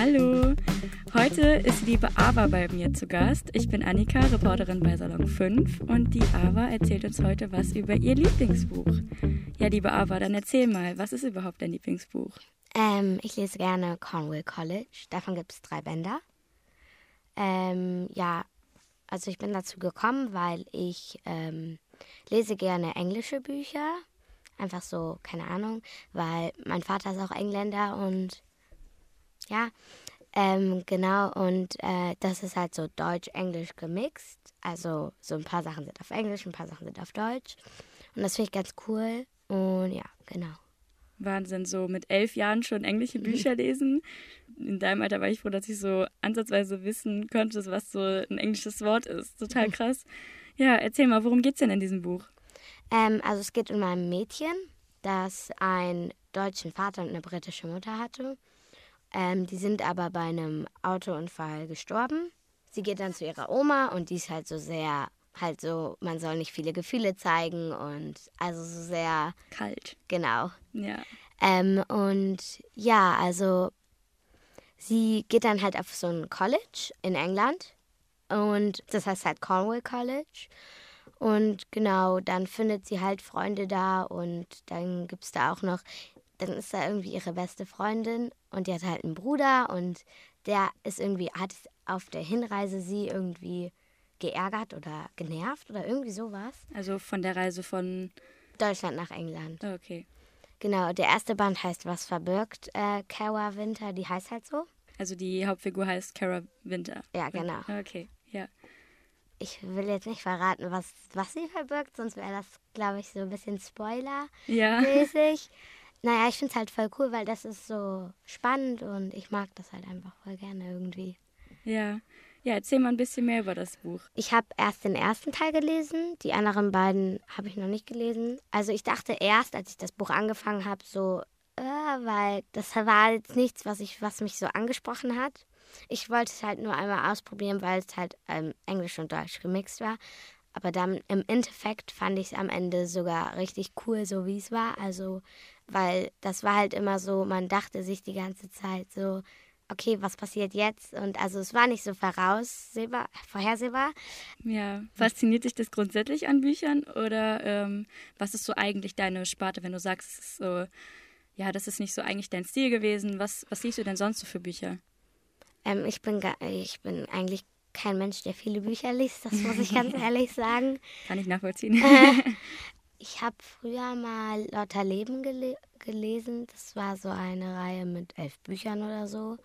Hallo, heute ist liebe Ava bei mir zu Gast. Ich bin Annika, Reporterin bei Salon 5 und die Ava erzählt uns heute was über ihr Lieblingsbuch. Ja, liebe Ava, dann erzähl mal, was ist überhaupt dein Lieblingsbuch? Ähm, ich lese gerne Cornwall College. Davon gibt es drei Bänder. Ähm, ja, also ich bin dazu gekommen, weil ich ähm, lese gerne englische Bücher. Einfach so, keine Ahnung, weil mein Vater ist auch Engländer und ja, ähm, genau. Und äh, das ist halt so Deutsch-Englisch gemixt. Also so ein paar Sachen sind auf Englisch, ein paar Sachen sind auf Deutsch. Und das finde ich ganz cool. Und ja, genau. Wahnsinn, so mit elf Jahren schon englische Bücher lesen. In deinem Alter war ich froh, dass ich so ansatzweise wissen konnte, was so ein englisches Wort ist. Total krass. Ja, erzähl mal, worum geht's denn in diesem Buch? Ähm, also es geht um ein Mädchen, das einen deutschen Vater und eine britische Mutter hatte. Ähm, die sind aber bei einem Autounfall gestorben. Sie geht dann zu ihrer Oma und die ist halt so sehr, halt so, man soll nicht viele Gefühle zeigen und also so sehr kalt. Genau. Ja. Ähm, und ja, also sie geht dann halt auf so ein College in England und das heißt halt Cornwall College. Und genau, dann findet sie halt Freunde da und dann gibt es da auch noch, dann ist da irgendwie ihre beste Freundin und die hat halt einen Bruder und der ist irgendwie, hat auf der Hinreise sie irgendwie geärgert oder genervt oder irgendwie sowas. Also von der Reise von Deutschland nach England. Oh, okay. Genau, der erste Band heißt Was verbirgt äh, Kara Winter, die heißt halt so. Also die Hauptfigur heißt Kara Winter. Ja, genau. Okay, ja. Ich will jetzt nicht verraten, was, was sie verbirgt, sonst wäre das, glaube ich, so ein bisschen Spoiler-mäßig. Ja. Naja, ich finde es halt voll cool, weil das ist so spannend und ich mag das halt einfach voll gerne irgendwie. Ja. Ja, erzähl mal ein bisschen mehr über das Buch. Ich habe erst den ersten Teil gelesen, die anderen beiden habe ich noch nicht gelesen. Also ich dachte erst, als ich das Buch angefangen habe, so, äh, weil das war jetzt nichts, was, ich, was mich so angesprochen hat. Ich wollte es halt nur einmal ausprobieren, weil es halt ähm, Englisch und Deutsch gemixt war. Aber dann im Endeffekt fand ich es am Ende sogar richtig cool, so wie es war. Also, weil das war halt immer so, man dachte sich die ganze Zeit so, okay, was passiert jetzt? Und also es war nicht so voraussehbar, vorhersehbar. Ja, fasziniert dich das grundsätzlich an Büchern oder ähm, was ist so eigentlich deine Sparte, wenn du sagst, so, ja, das ist nicht so eigentlich dein Stil gewesen. Was, was liest du denn sonst so für Bücher? Ähm, ich, bin ich bin eigentlich kein Mensch, der viele Bücher liest, das muss ich ganz ehrlich sagen. Kann ich nachvollziehen. Ich habe früher mal Lotta Leben gele gelesen. Das war so eine Reihe mit elf Büchern oder so.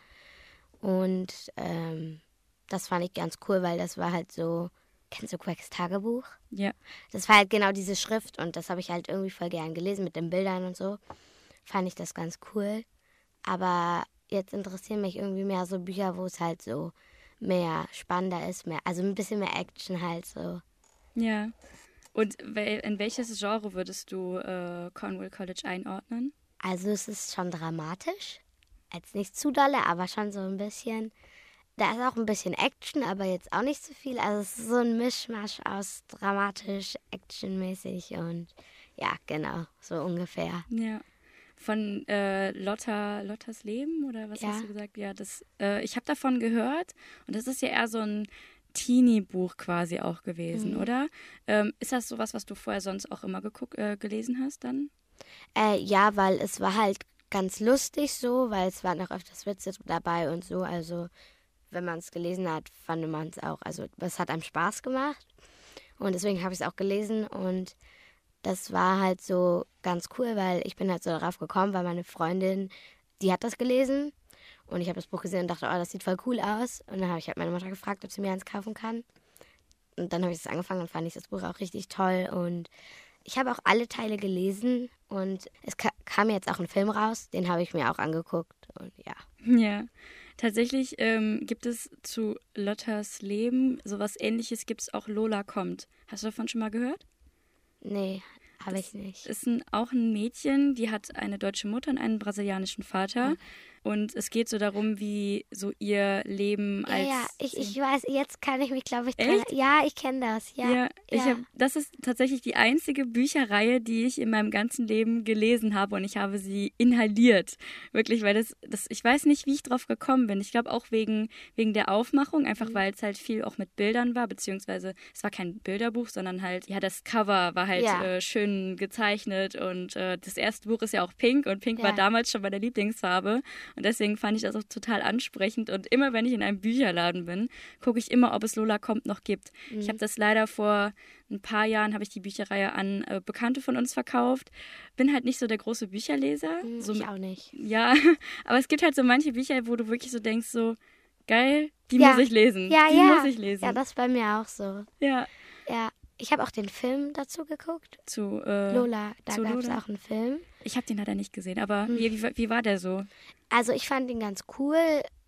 Und ähm, das fand ich ganz cool, weil das war halt so. Kennst du Quacks Tagebuch? Ja. Das war halt genau diese Schrift und das habe ich halt irgendwie voll gern gelesen mit den Bildern und so. Fand ich das ganz cool. Aber jetzt interessieren mich irgendwie mehr so Bücher, wo es halt so mehr spannender ist, mehr, also ein bisschen mehr Action halt so. Ja. Und in welches Genre würdest du äh, Cornwall College einordnen? Also es ist schon dramatisch. Jetzt nicht zu dolle, aber schon so ein bisschen. Da ist auch ein bisschen Action, aber jetzt auch nicht so viel. Also es ist so ein Mischmasch aus dramatisch, actionmäßig und ja, genau, so ungefähr. Ja. Von äh, Lotta, Lottas Leben oder was Ja. hast du gesagt? Ja, das, äh, ich habe davon gehört und das ist ja eher so ein Teenie-Buch quasi auch gewesen, Mhm. oder? Ähm, ist das sowas, was du vorher sonst auch immer geguckt, äh, gelesen hast dann? Äh, ja, weil es war halt ganz lustig so, weil es waren auch öfters Witze dabei und so. Also wenn man es gelesen hat, fand man es auch. Also es hat einem Spaß gemacht und deswegen habe ich es auch gelesen und das war halt so ganz cool, weil ich bin halt so darauf gekommen, weil meine Freundin, die hat das gelesen und ich habe das Buch gesehen und dachte, oh, das sieht voll cool aus. Und dann habe ich halt meine Mutter gefragt, ob sie mir eins kaufen kann. Und dann habe ich es angefangen und fand ich das Buch auch richtig toll und ich habe auch alle Teile gelesen und es ka kam jetzt auch ein Film raus, den habe ich mir auch angeguckt und ja. Ja. Tatsächlich ähm, gibt es zu Lottas Leben sowas ähnliches, gibt es auch Lola kommt. Hast du davon schon mal gehört? Nee, habe ich nicht. ist ein, auch ein Mädchen, die hat eine deutsche Mutter und einen brasilianischen Vater. Und es geht so darum, wie so ihr Leben Ja, als. ja, ich, ich weiß, jetzt kann ich mich, glaube ich, dran, ja, ich kenne das, ja. Ja, ich ja. hab, das ist tatsächlich die einzige Bücherreihe, die ich in meinem ganzen Leben gelesen habe und ich habe sie inhaliert. Wirklich, weil das, das ich weiß nicht, wie ich drauf gekommen bin. Ich glaube auch wegen, wegen der Aufmachung, einfach Mhm. weil es halt viel auch mit Bildern war, beziehungsweise es war kein Bilderbuch, sondern halt, ja, das Cover war halt Ja. äh, schön gezeichnet und äh, das erste Buch ist ja auch pink und pink war Ja. damals schon meine Lieblingsfarbe und deswegen fand ich das auch total ansprechend und immer wenn ich in einem Bücherladen bin, gucke ich immer, ob es Lola kommt noch gibt. Ich Mhm. habe das leider vor ein paar Jahren habe ich die Bücherreihe an äh, Bekannte von uns verkauft. Bin halt nicht so der große Bücherleser. Hm, So, ich auch nicht. ja, aber es gibt halt so manche Bücher, wo du wirklich so denkst, so geil, die Ja. muss ich lesen. Ja, die ja. muss ich lesen. Ja, das ist bei mir auch so. ja. Ja, ich habe auch den Film dazu geguckt. Zu äh, Lola, da gab es auch einen Film. Ich habe den leider nicht gesehen, aber Hm. wie, wie, wie war der so? Also ich fand ihn ganz cool.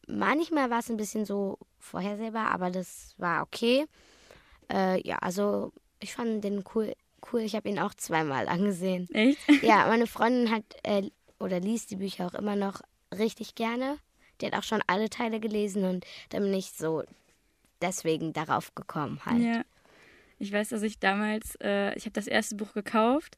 Manchmal war es ein bisschen so vorhersehbar, aber das war okay. Äh, ja, also ich fand den cool. Cool, ich habe ihn auch zweimal angesehen. Echt? Ja, meine Freundin hat äh, oder liest die Bücher auch immer noch richtig gerne. Die hat auch schon alle Teile gelesen und dann bin ich so deswegen darauf gekommen halt. Ja. Ich weiß, dass ich damals, äh, ich habe das erste Buch gekauft,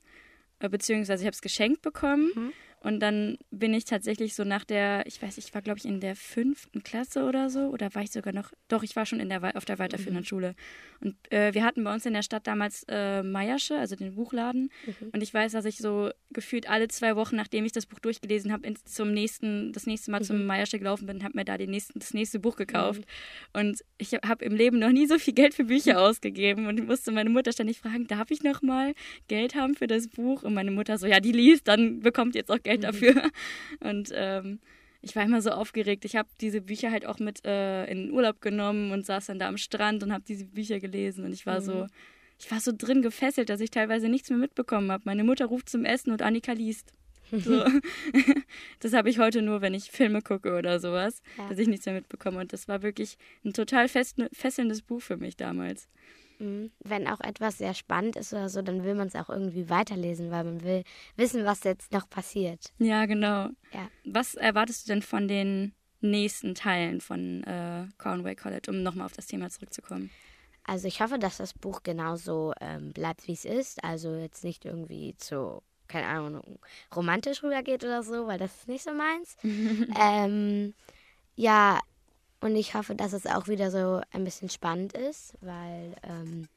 äh, beziehungsweise ich habe es geschenkt bekommen. Mhm. Und dann bin ich tatsächlich so nach der, ich weiß, ich war glaube ich in der fünften Klasse oder so, oder war ich sogar noch, doch, ich war schon in der, auf der weiterführenden Mhm. Schule. Und äh, wir hatten bei uns in der Stadt damals äh, Meiersche, also den Buchladen. Mhm. Und ich weiß, dass ich so gefühlt alle zwei Wochen, nachdem ich das Buch durchgelesen habe, zum nächsten, das nächste Mal Mhm. zum Meiersche gelaufen bin, habe mir da den nächsten, das nächste Buch gekauft. Und ich habe im Leben noch nie so viel Geld für Bücher ausgegeben und ich musste meine Mutter ständig fragen, darf ich noch mal Geld haben für das Buch? Und meine Mutter so, ja, die liest, dann bekommt ihr jetzt auch Geld dafür. Und ähm, ich war immer so aufgeregt. Ich habe diese Bücher halt auch mit äh, in den Urlaub genommen und saß dann da am Strand und habe diese Bücher gelesen und ich war so ich war so drin gefesselt, dass ich teilweise nichts mehr mitbekommen habe. Meine Mutter ruft zum Essen und Annika liest. So. das habe ich heute nur, wenn ich Filme gucke oder sowas, Ja. dass ich nichts mehr mitbekomme. Und das war wirklich ein total fesselndes Buch für mich damals. Mhm. Wenn auch etwas sehr spannend ist oder so, dann will man es auch irgendwie weiterlesen, weil man will wissen, was jetzt noch passiert. Ja, genau. Ja. Was erwartest du denn von den nächsten Teilen von äh, Conway College, um nochmal auf das Thema zurückzukommen? Also ich hoffe, dass das Buch genauso ähm, bleibt, wie es ist. Also jetzt nicht irgendwie zu, keine Ahnung, romantisch rübergeht oder so, weil das ist nicht so meins. ähm, ja, und ich hoffe, dass es auch wieder so ein bisschen spannend ist, weil ähm,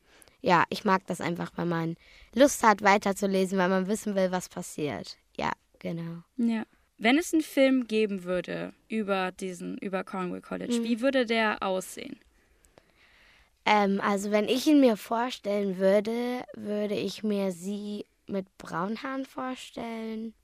ja, ich mag das einfach, wenn man Lust hat, weiterzulesen, weil man wissen will, was passiert. Ja, genau. Ja. Wenn es einen Film geben würde über diesen, über Cornwall College, wie würde der aussehen? Ähm, also wenn ich ihn mir vorstellen würde, würde ich mir sie mit braunen Haaren vorstellen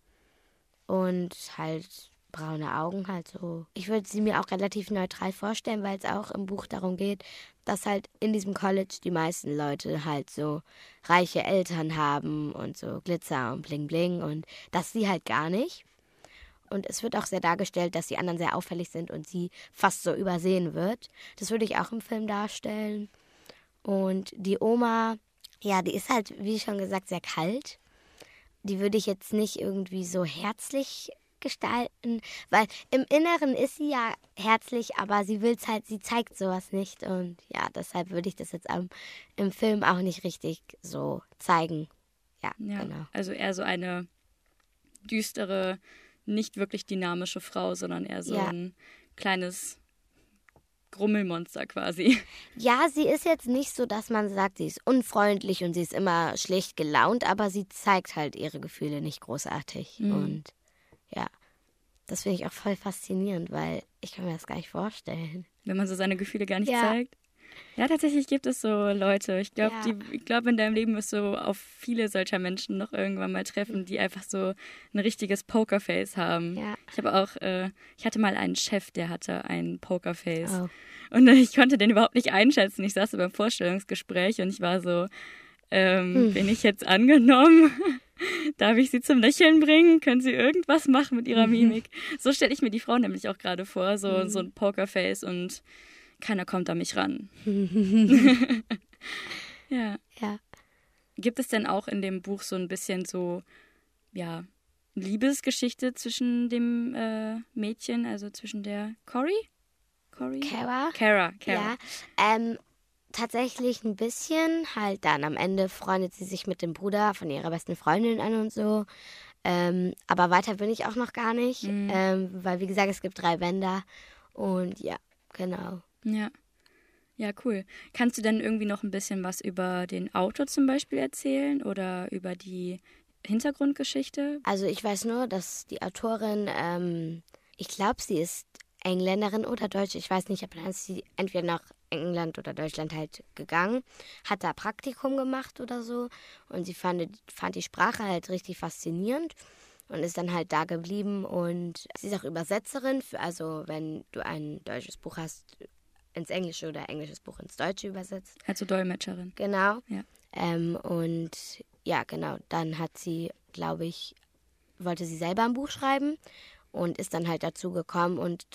und halt braune Augen halt so. Ich würde sie mir auch relativ neutral vorstellen, weil es auch im Buch darum geht, dass halt in diesem College die meisten Leute halt so reiche Eltern haben und so Glitzer und Bling Bling und das sie halt gar nicht. Und es wird auch sehr dargestellt, dass die anderen sehr auffällig sind und sie fast so übersehen wird. Das würde ich auch im Film darstellen. Und die Oma, ja, die ist halt, wie schon gesagt, sehr kalt. Die würde ich jetzt nicht irgendwie so herzlich gestalten, weil im Inneren ist sie ja herzlich, aber sie will es halt, sie zeigt sowas nicht. Und ja, deshalb würde ich das jetzt am, im Film auch nicht richtig so zeigen. Ja, Ja, genau. also eher so eine düstere, nicht wirklich dynamische Frau, sondern eher so Ja. ein kleines Grummelmonster quasi. Ja, sie ist jetzt nicht so, dass man sagt, sie ist unfreundlich und sie ist immer schlecht gelaunt, aber sie zeigt halt ihre Gefühle nicht großartig. Mhm. Und ja, das finde ich auch voll faszinierend, weil ich kann mir das gar nicht vorstellen. Wenn man so seine Gefühle gar nicht Ja. zeigt. Ja, tatsächlich gibt es so Leute. Ich glaube, Ja. ich glaube, in deinem Leben wirst du auf viele solcher Menschen noch irgendwann mal treffen, die einfach so ein richtiges Pokerface haben. Ja. Ich habe auch, äh, ich hatte mal einen Chef, der hatte ein Pokerface. Oh. Und ich konnte den überhaupt nicht einschätzen. Ich saß beim Vorstellungsgespräch und ich war so, ähm, Hm. bin ich jetzt angenommen? Darf ich sie zum Lächeln bringen? Können sie irgendwas machen mit Mhm. ihrer Mimik? So stelle ich mir die Frau nämlich auch gerade vor, so, so ein Pokerface und keiner kommt an mich ran. ja. Ja. Gibt es denn auch in dem Buch so ein bisschen so, ja, Liebesgeschichte zwischen dem äh, Mädchen, also zwischen der Cory? Cory? Kara. Kara, Kara. Ja, ähm, tatsächlich ein bisschen. Halt dann am Ende freundet sie sich mit dem Bruder von ihrer besten Freundin an und so. Ähm, aber weiter bin ich auch noch gar nicht, mhm. ähm, weil wie gesagt, es gibt drei Bänder und ja, genau. Ja. Ja, cool. Kannst du denn irgendwie noch ein bisschen was über den Autor zum Beispiel erzählen oder über die Hintergrundgeschichte? Also ich weiß nur, dass die Autorin, ähm, ich glaube, sie ist Engländerin oder Deutsch, ich weiß nicht, aber dann ist sie entweder nach England oder Deutschland halt gegangen, hat da Praktikum gemacht oder so und sie fand, fand die Sprache halt richtig faszinierend und ist dann halt da geblieben und sie ist auch Übersetzerin, für, also wenn du ein deutsches Buch hast, ins Englische oder englisches Buch ins Deutsche übersetzt. Also Dolmetscherin. Genau. Ja. Ähm, und ja, genau, dann hat sie, glaube ich, wollte sie selber ein Buch schreiben und ist dann halt dazu gekommen und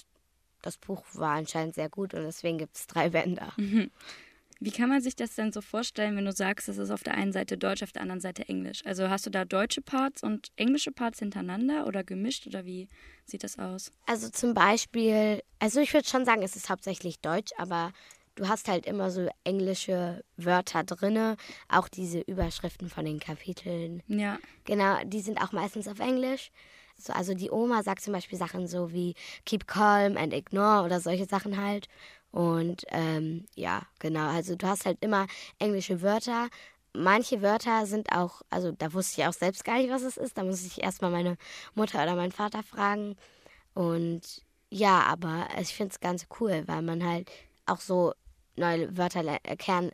das Buch war anscheinend sehr gut und deswegen gibt es drei Bänder. Mhm. Wie kann man sich das denn so vorstellen, wenn du sagst, es ist auf der einen Seite Deutsch, auf der anderen Seite Englisch? Also hast du da deutsche Parts und englische Parts hintereinander oder gemischt oder wie sieht das aus? Also zum Beispiel, also ich würde schon sagen, es ist hauptsächlich Deutsch, aber du hast halt immer so englische Wörter drinne, auch diese Überschriften von den Kapiteln. Ja. Genau, die sind auch meistens auf Englisch. So, also die Oma sagt zum Beispiel Sachen so wie keep calm and ignore oder solche Sachen halt. Und ähm, ja, genau. Also du hast halt immer englische Wörter. Manche Wörter sind auch, also da wusste ich auch selbst gar nicht, was es ist. Da muss ich erstmal meine Mutter oder meinen Vater fragen. Und ja, aber ich finde es ganz cool, weil man halt auch so neue Wörter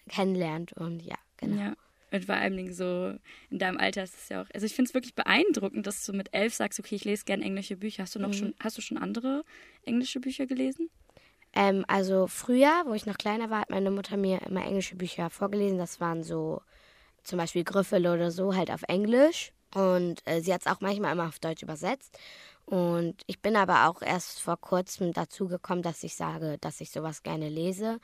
kennenlernt und ja, genau. Ja. Und vor allem so in deinem Alter ist es ja auch. Also ich finde es wirklich beeindruckend, dass du mit elf sagst, okay, ich lese gerne englische Bücher. Hast du noch mhm. schon, hast du schon andere englische Bücher gelesen? Ähm, also früher, wo ich noch kleiner war, hat meine Mutter mir immer englische Bücher vorgelesen. Das waren so zum Beispiel Griffel oder so, halt auf Englisch. Und äh, sie hat es auch manchmal immer auf Deutsch übersetzt. Und ich bin aber auch erst vor kurzem dazu gekommen, dass ich sage, dass ich sowas gerne lese.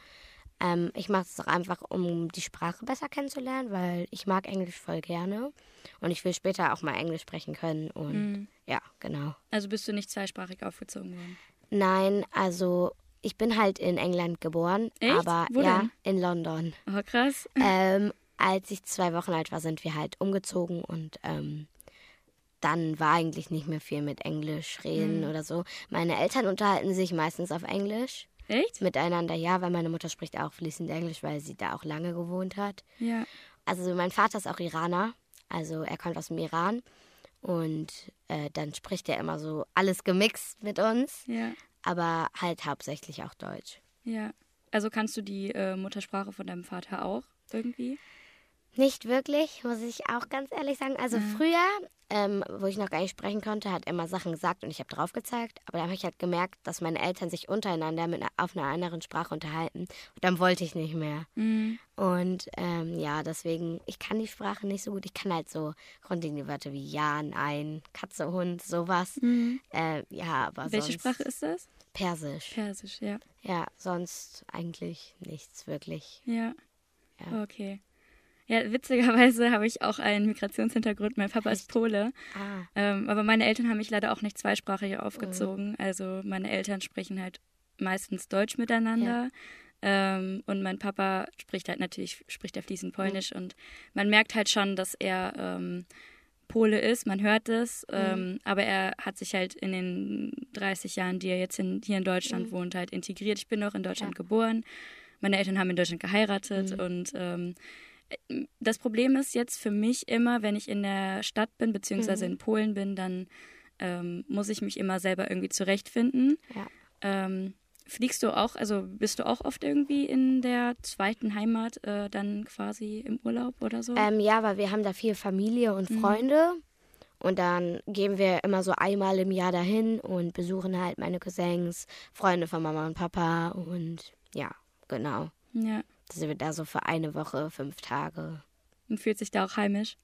Ähm, ich mache es auch einfach, um die Sprache besser kennenzulernen, weil ich mag Englisch voll gerne. Und ich will später auch mal Englisch sprechen können. Und mhm. ja, genau. Also bist du nicht zweisprachig aufgezogen worden? Nein, also ich bin halt in England geboren, Echt? aber Wo ja, denn? in London. Oh, krass. Ähm, als ich zwei Wochen alt war, sind wir halt umgezogen und ähm, dann war eigentlich nicht mehr viel mit Englisch reden mhm. oder so. Meine Eltern unterhalten sich meistens auf Englisch. Echt? Miteinander, ja, weil meine Mutter spricht auch fließend Englisch, weil sie da auch lange gewohnt hat. Ja. Also mein Vater ist auch Iraner, also er kommt aus dem Iran und äh, dann spricht er immer so alles gemixt mit uns. Ja aber halt hauptsächlich auch Deutsch. Ja. Also kannst du die äh, Muttersprache von deinem Vater auch irgendwie? Nicht wirklich, muss ich auch ganz ehrlich sagen. Also mhm. früher, ähm, wo ich noch gar nicht sprechen konnte, hat er immer Sachen gesagt und ich habe drauf gezeigt. Aber dann habe ich halt gemerkt, dass meine Eltern sich untereinander mit, auf einer anderen Sprache unterhalten. Und dann wollte ich nicht mehr. Mhm. Und ähm, ja, deswegen, ich kann die Sprache nicht so gut. Ich kann halt so grundlegende Wörter wie Ja, Nein, Katze, Hund, sowas. Mhm. Äh, ja, aber Welche sonst, Sprache ist das? Persisch. Persisch, ja. Ja, sonst eigentlich nichts wirklich. Ja. ja. Okay. Ja, witzigerweise habe ich auch einen Migrationshintergrund. Mein Papa Echt? ist Pole. Ah. Ähm, aber meine Eltern haben mich leider auch nicht zweisprachig aufgezogen. Mhm. Also meine Eltern sprechen halt meistens Deutsch miteinander. Ja. Ähm, und mein Papa spricht halt natürlich, spricht er fließend Polnisch. Mhm. Und man merkt halt schon, dass er ähm, Pole ist, man hört es, mhm. aber er hat sich halt in den 30 Jahren, die er jetzt in, hier in Deutschland mhm. wohnt, halt integriert. Ich bin auch in Deutschland ja. geboren. Meine Eltern haben in Deutschland geheiratet Mhm. und ähm, das Problem ist jetzt für mich immer, wenn ich in der Stadt bin, beziehungsweise Mhm. in Polen bin, dann ähm, muss ich mich immer selber irgendwie zurechtfinden. Ja. Ähm, fliegst du auch, also bist du auch oft irgendwie in der zweiten Heimat äh, dann quasi im Urlaub oder so? Ähm, ja, weil wir haben da viel Familie und Mhm. Freunde. Und dann gehen wir immer so einmal im Jahr dahin und besuchen halt meine Cousins, Freunde von Mama und Papa. Und ja, genau. ja. Sind wir da so für eine Woche, fünf Tage. Und fühlt sich da auch heimisch?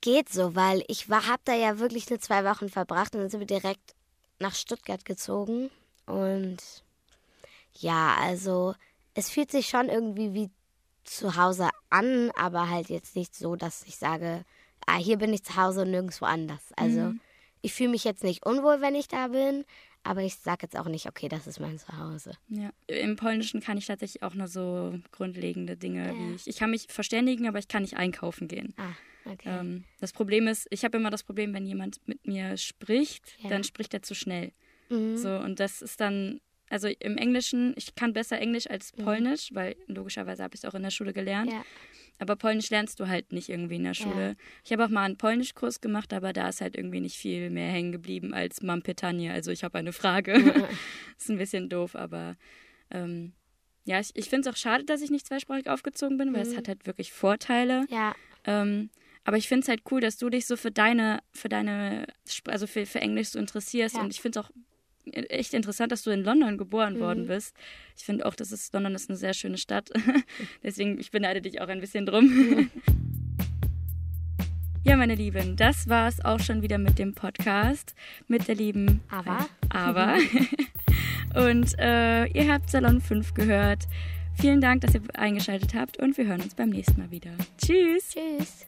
Geht so, weil ich war, hab da ja wirklich nur zwei Wochen verbracht und dann sind wir direkt nach Stuttgart gezogen. Und ja, also es fühlt sich schon irgendwie wie zu Hause an, aber halt jetzt nicht so, dass ich sage, ah, hier bin ich zu Hause und nirgendwo anders. Also mhm. ich fühle mich jetzt nicht unwohl, wenn ich da bin, aber ich sage jetzt auch nicht, okay, das ist mein Zuhause. Ja, im Polnischen kann ich tatsächlich auch nur so grundlegende Dinge ja. wie ich. Ich kann mich verständigen, aber ich kann nicht einkaufen gehen. Ah, okay. Ähm, das Problem ist, ich habe immer das Problem, wenn jemand mit mir spricht, ja. dann spricht er zu schnell. Mhm. So, und das ist dann, also im Englischen, ich kann besser Englisch als mhm. Polnisch, mhm. weil logischerweise habe ich es auch in der Schule gelernt. Ja. Aber Polnisch lernst du halt nicht irgendwie in der Schule. Ja. Ich habe auch mal einen Polnischkurs gemacht, aber da ist halt irgendwie nicht viel mehr hängen geblieben als Mam Pytanie. Also ich habe eine Frage. Ja. ist ein bisschen doof, aber ähm, ja, ich, ich finde es auch schade, dass ich nicht zweisprachig aufgezogen bin, weil mhm. es hat halt wirklich Vorteile. Ja. Ähm, aber ich finde es halt cool, dass du dich so für deine, für deine, also für, für Englisch so interessierst. Ja. Und ich finde es auch echt interessant, dass du in London geboren mhm. worden bist. Ich finde auch, dass es London ist eine sehr schöne Stadt. Deswegen, ich beneide dich auch ein bisschen drum. Ja, meine Lieben, das war es auch schon wieder mit dem Podcast mit der lieben Ava. Ava. und äh, ihr habt Salon 5 gehört. Vielen Dank, dass ihr eingeschaltet habt und wir hören uns beim nächsten Mal wieder. Tschüss. Tschüss.